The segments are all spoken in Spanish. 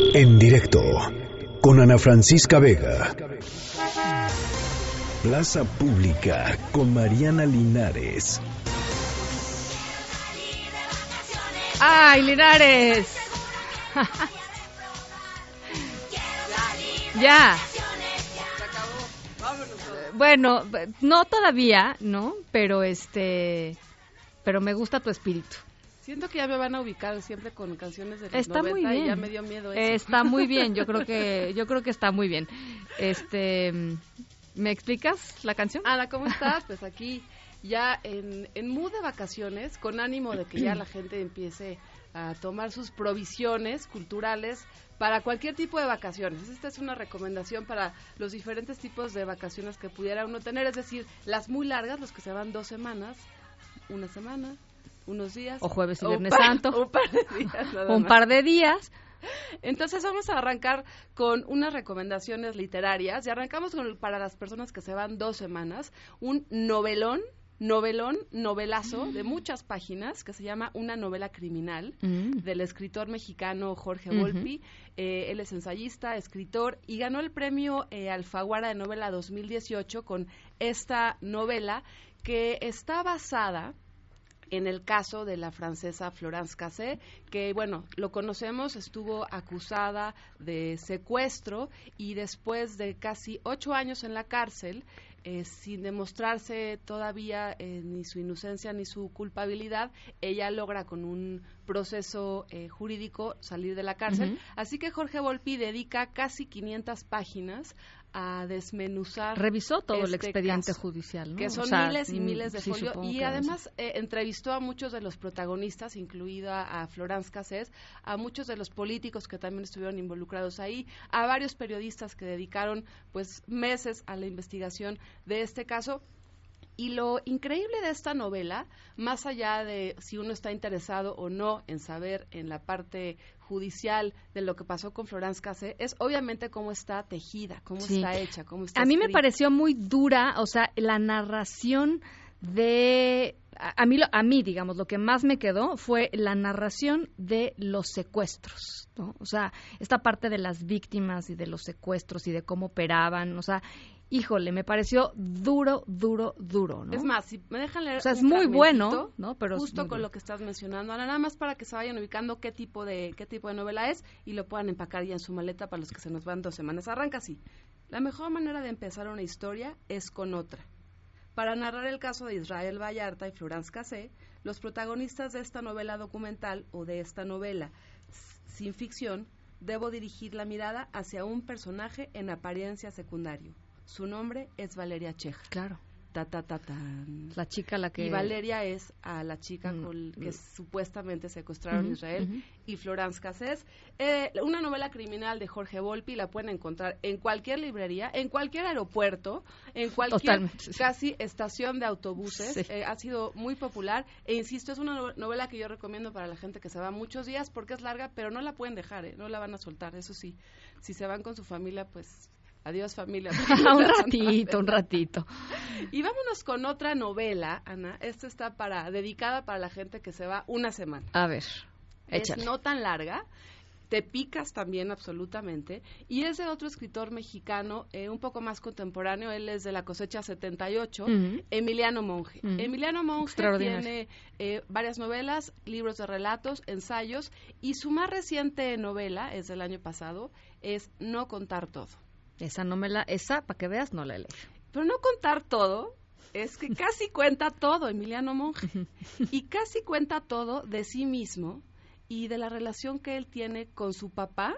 En directo con Ana Francisca Vega. Plaza Pública con Mariana Linares. ¡Ay, Linares! ya. Bueno, no todavía, ¿no? Pero este, pero me gusta tu espíritu. Siento que ya me van a ubicar siempre con canciones de los Está 90 muy bien. y ya me dio miedo eso. Está muy bien, yo creo que yo creo que está muy bien. Este, ¿me explicas la canción? Ana, ¿cómo estás? Pues aquí ya en, en mood de vacaciones, con ánimo de que ya la gente empiece a tomar sus provisiones culturales para cualquier tipo de vacaciones. Esta es una recomendación para los diferentes tipos de vacaciones que pudiera uno tener, es decir, las muy largas, los que se van dos semanas, una semana, unos días. O jueves y viernes par- santo. Un par de días. nada Un más. par de días. Entonces vamos a arrancar con unas recomendaciones literarias y arrancamos con el- para las personas que se van dos semanas, un novelón, novelón, novelazo de muchas páginas que se llama Una novela criminal Mm. del escritor mexicano Jorge. Volpi. Eh, él es ensayista, escritor y ganó el premio eh, Alfaguara de Novela 2018 con esta novela que está basada en el caso de la francesa Florence Cassé, que bueno, lo conocemos, estuvo acusada de secuestro y después de casi ocho años en la cárcel, eh, sin demostrarse todavía eh, ni su inocencia ni su culpabilidad, ella logra con un proceso eh, jurídico salir de la cárcel. Así que Jorge Volpi dedica casi 500 páginas a desmenuzar Revisó todo el este expediente caso judicial, ¿no? que O son sea, miles y mm, miles de sí, folios y además eh, entrevistó a muchos de los protagonistas, incluida a Florence Cassés, a muchos de los políticos que también estuvieron involucrados ahí, a varios periodistas que dedicaron pues meses a la investigación de este caso. Y lo increíble de esta novela, más allá de si uno está interesado o no en saber en la parte judicial de lo que pasó con Florence Cassé, es obviamente cómo está tejida, cómo Sí. está hecha, cómo está A mí me pareció muy dura, o sea, la narración de a, mí a mí digamos lo que más me quedó fue la narración de los secuestros, ¿no? O sea, esta parte de las víctimas y de los secuestros y de cómo operaban, o sea, híjole, me pareció duro, duro, duro, ¿no? Es más, si me dejan leer O sea, es muy bueno, ¿no? Pero justo con lo que estás mencionando, Ana, nada más para que se vayan ubicando qué tipo de qué tipo de novela es y lo puedan empacar ya en su maleta para los que se nos van dos semanas. Arranca así. La mejor manera de empezar una historia es con otra. Para narrar el caso de Israel Vallarta y Florence Cassé, los protagonistas de esta novela documental o de esta novela sin ficción, debo dirigir la mirada hacia un personaje en apariencia secundario. Su nombre es Valeria Cheja. Claro. Ta, ta, ta, tan. La chica a la que Y Valeria es a la chica Mm, con que mm. supuestamente secuestraron Israel y Florence Cassés. Eh, una novela criminal de Jorge Volpi la pueden encontrar en cualquier librería, en cualquier aeropuerto, en cualquier Totalmente, casi estación de autobuses. Sí. Eh, ha sido muy popular e insisto, es una no- novela que yo recomiendo para la gente que se va muchos días porque es larga, pero no la pueden dejar, eh, no la van a soltar, eso sí. Si se van con su familia, pues adiós familia. un ratito, un ratito. Y vámonos con otra novela, Ana. Esta está para dedicada para la gente que se va una semana. A ver, échale. Es no tan larga. Te picas también absolutamente. Y es de otro escritor mexicano, eh, un poco más contemporáneo. Él es de la cosecha 78, Ujú. Emiliano Monge. Emiliano Monge tiene eh, varias novelas, libros de relatos, ensayos. Y su más reciente novela, es del año pasado, es No contar todo. Esa no me la esa para que veas no la leí. Pero no contar todo, es que casi cuenta todo Emiliano Monge. Y casi cuenta todo de sí mismo y de la relación que él tiene con su papá,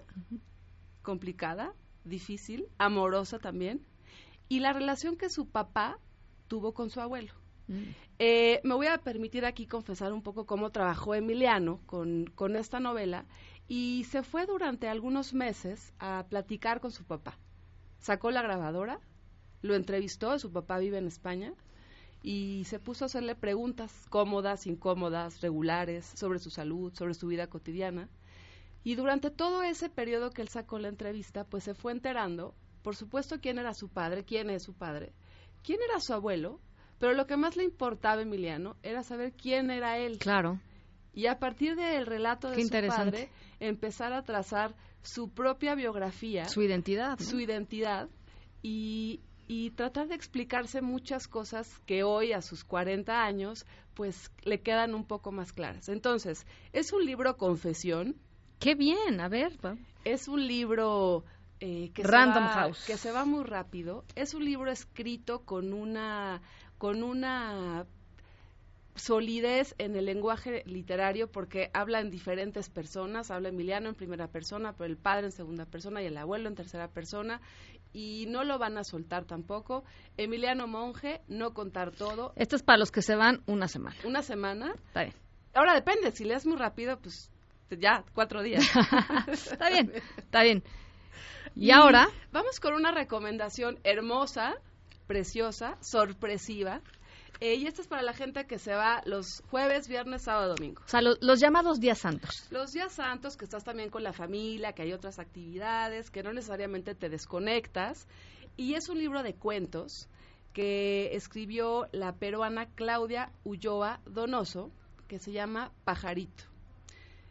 complicada, difícil, amorosa también, y la relación que su papá tuvo con su abuelo. Eh, me voy a permitir aquí confesar un poco cómo trabajó Emiliano con, con esta novela y se fue durante algunos meses a platicar con su papá. Sacó la grabadora, lo entrevistó, su papá vive en España, y se puso a hacerle preguntas cómodas, incómodas, regulares, sobre su salud, sobre su vida cotidiana. Y durante todo ese periodo que él sacó la entrevista, pues se fue enterando, por supuesto, quién era su padre, quién es su padre, quién era su abuelo, pero lo que más le importaba a Emiliano era saber quién era él. Claro. y a partir del relato de Qué su padre empezar a trazar su propia biografía, Su identidad. ¿no? su identidad y, y tratar de explicarse muchas cosas que hoy a sus 40 años pues le quedan un poco más claras. Entonces, es un libro confesión, Qué bien, a ver. es un libro eh, que, Random se va, House. que se va muy rápido, es un libro escrito con una con una solidez en el lenguaje literario porque habla en diferentes personas, habla Emiliano en primera persona, pero el padre en segunda persona y el abuelo en tercera persona y no lo van a soltar tampoco. Emiliano Monge, no contar todo, Esto es para los que se van una semana. una semana. Está bien. Ahora depende, si lees muy rápido, pues ya, cuatro días. está bien, está bien. Y, ahora, Vamos con una recomendación hermosa, preciosa, sorpresiva. Eh, y esta es para la gente que se va los jueves, viernes, sábado, domingo. o sea, lo- los llamados días santos. Los días santos, que estás también con la familia, que hay otras actividades, que no necesariamente te desconectas. Y es un libro de cuentos que escribió la peruana Claudia Ulloa Donoso, que se llama Pajarito.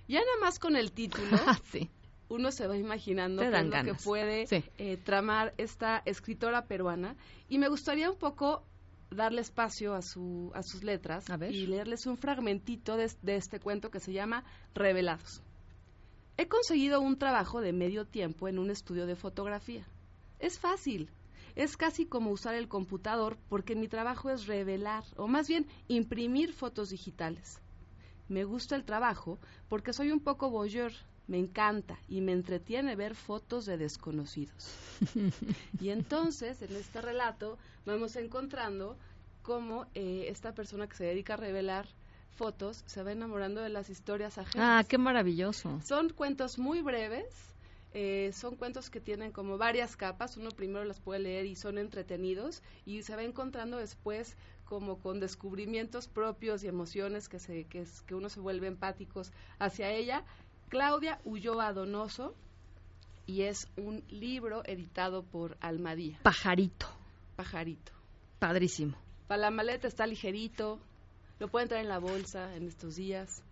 Ya nada más con el título, sí. uno se va imaginando lo que puede Sí. eh, tramar esta escritora peruana. Y me gustaría un poco darle espacio a, su, a sus letras A y leerles un fragmentito de, de este cuento que se llama Revelados. He conseguido un trabajo de medio tiempo en un estudio de fotografía. Es fácil. Es casi como usar el computador porque mi trabajo es revelar, o más bien imprimir fotos digitales. Me gusta el trabajo porque soy un poco voyeur, me encanta y me entretiene ver fotos de desconocidos. y entonces, en este relato, vamos encontrando cómo eh, esta persona que se dedica a revelar fotos se va enamorando de las historias ajenas. Ah, qué maravilloso. Son cuentos muy breves, eh, son cuentos que tienen como varias capas, uno primero las puede leer y son entretenidos y se va encontrando después como con descubrimientos propios y emociones que, se, que, es- que uno se vuelve empáticos hacia ella. Claudia Ulloa Donoso y es un libro editado por Almadía, Pajarito. Pajarito. Padrísimo. Para la maleta está ligerito, lo pueden traer en la bolsa en estos días.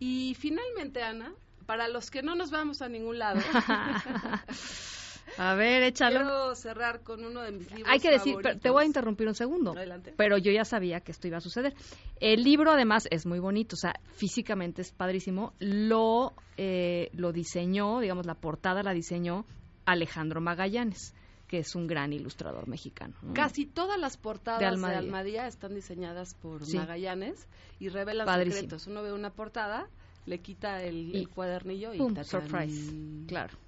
Y finalmente, Ana, para los que no nos vamos a ningún lado, A ver, échalo. quiero cerrar con uno de mis libros Hay que decir, pero te voy a interrumpir un segundo. Adelante. Pero yo ya sabía que esto iba a suceder. El libro, además, es muy bonito, o sea, físicamente es padrísimo. Lo, eh, lo diseñó, digamos, la portada la diseñó Alejandro Magallanes, que es un gran ilustrador mexicano. ¿no? Casi todas las portadas De de Almadía. Están diseñadas por Sí. Magallanes y revelan Padrísimo. secretos. Uno ve una portada, le quita el, Y el cuadernillo y ¡Pum! Surprise. Claro.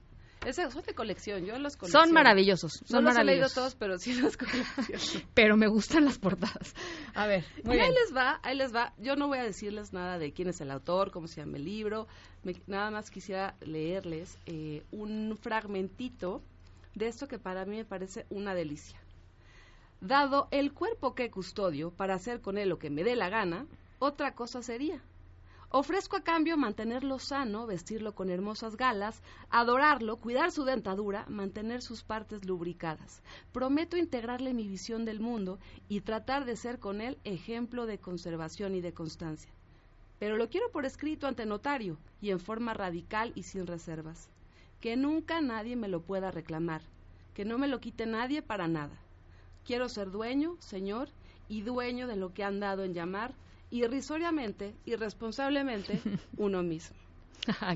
Ese son de colección, yo los colecciono. Son maravillosos, son no los he leído todos, pero sí los colecciono. Pero me gustan las portadas. A ver, muy y ahí les va, ahí les va. Yo no voy a decirles nada de quién es el autor, cómo se llama el libro. Me- nada más quisiera leerles eh, un fragmentito de esto que para mí me parece una delicia. Dado el cuerpo que custodio para hacer con él lo que me dé la gana, otra cosa sería. Ofrezco a cambio mantenerlo sano, vestirlo con hermosas galas, adorarlo, cuidar su dentadura, mantener sus partes lubricadas. Prometo integrarle mi visión del mundo y tratar de ser con él ejemplo de conservación y de constancia. Pero lo quiero por escrito ante notario y en forma radical y sin reservas. Que nunca nadie me lo pueda reclamar, que no me lo quite nadie para nada. Quiero ser dueño, señor, y dueño de lo que han dado en llamar irrisoriamente, irresponsablemente, uno mismo.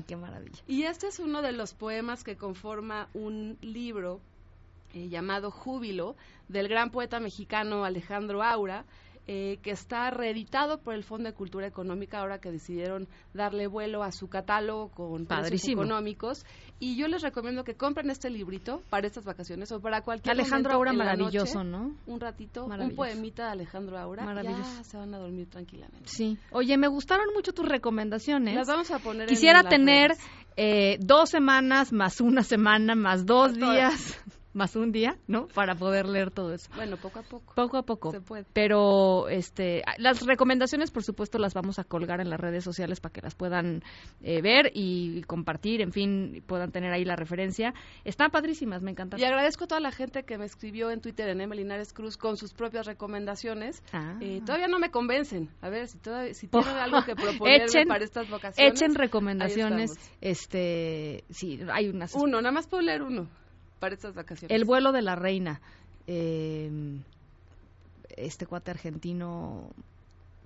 Qué maravilla. Y este es uno de los poemas que conforma un libro eh, llamado Júbilo del gran poeta mexicano Alejandro Aura, eh, que está reeditado por el Fondo de Cultura Económica ahora que decidieron darle vuelo a su catálogo con precios económicos. Y yo les recomiendo que compren este librito para estas vacaciones o para cualquier Alejandro Aura maravilloso, noche, ¿no? Un ratito, un poemita de Alejandro Aura. Maravilloso. Ya se van a dormir tranquilamente. Sí. Oye, me gustaron mucho tus recomendaciones. Las vamos a poner Quisiera tener eh, dos semanas más una semana más dos días. Más un día, ¿no? Para poder leer todo eso. Bueno, poco a poco. Poco a poco. Se puede. Pero este, las recomendaciones, por supuesto, las vamos a colgar en las redes sociales para que las puedan eh, ver y compartir, en fin, puedan tener ahí la referencia. Están padrísimas, me encantan. Y agradezco a toda la gente que me escribió en Twitter en Emily Linares Cruz con sus propias recomendaciones. Ah. Eh, todavía no me convencen. A ver, si, todavía, si tienen algo que proponerme Echen- para estas vacaciones. Echen recomendaciones. Este, sí, hay unas. Uno, nada más puedo leer uno para estas vacaciones. El vuelo de la reina. eh, este cuate argentino.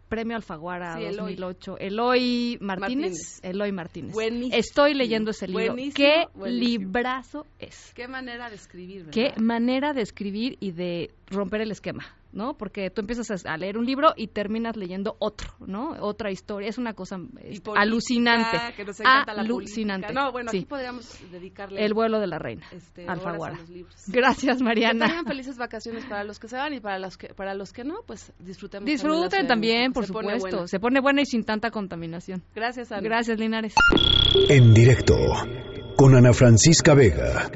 Premio Alfaguara Sí, Eloy. 2008. Eloy Martínez. Martínez. Eloy Martínez. Buenísimo. Estoy leyendo ese libro. Buenísimo, ¿Qué buenísimo. librazo es? Qué manera de escribir, ¿verdad? Qué manera de escribir y de romper el esquema, ¿no? Porque tú empiezas a- leer un libro y terminas leyendo otro, ¿no? Otra historia. Es una cosa este, política, alucinante. Que nos encanta la alucinante. política. No, bueno, Sí. aquí podríamos dedicarle El vuelo de la reina. este, Alfaguara. a los libros. Gracias, Que Mariana. tengan felices vacaciones para los que se van y para los que para los que no, pues disfrutemos. Disfruten también, por. Se supuesto. Se pone buena y sin tanta contaminación. Gracias, Ana. Gracias, Linares. En directo con Ana Francisca Vega.